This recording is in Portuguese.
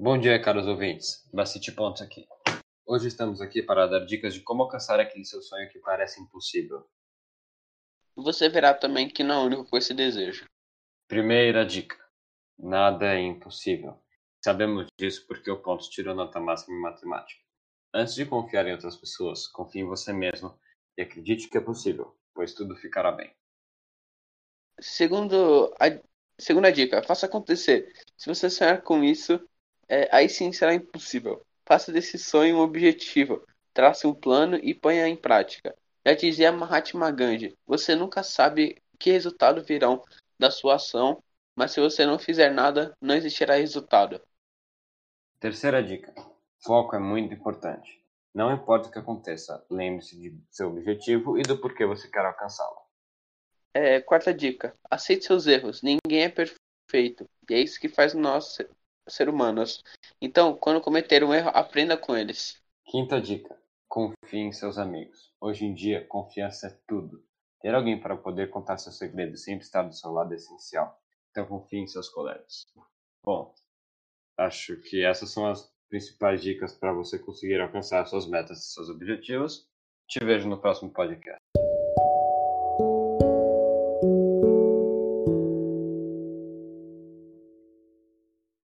Bom dia, caros ouvintes. Bacite Pontos aqui. Hoje estamos aqui para dar dicas de como alcançar aquele seu sonho que parece impossível. Você verá também que não é o único com esse desejo. Primeira dica: nada é impossível. Sabemos disso porque o Pontos tirou nota máxima em matemática. Antes de confiar em outras pessoas, confie em você mesmo e acredite que é possível, pois tudo ficará bem. Segundo a segunda dica, faça acontecer. Se você sonhar com isso, é, aí sim será impossível. Faça desse sonho um objetivo, trace um plano e ponha em prática. Já dizia Mahatma Gandhi, você nunca sabe que resultado virão da sua ação, mas se você não fizer nada, não existirá resultado. Terceira dica: foco é muito importante. Não importa o que aconteça, lembre-se de seu objetivo e do porquê você quer alcançá-lo. É, quarta dica: aceite seus erros. Ninguém é perfeito. E é isso que faz nós ser, humanos. Então, quando cometer um erro, aprenda com eles. Quinta dica: confie em seus amigos. Hoje em dia, confiança é tudo. Ter alguém para poder contar seus segredos sempre estar do seu lado é essencial. Então, confie em seus colegas. Bom, acho que essas são as principais dicas para você conseguir alcançar suas metas e seus objetivos. Te vejo no próximo podcast.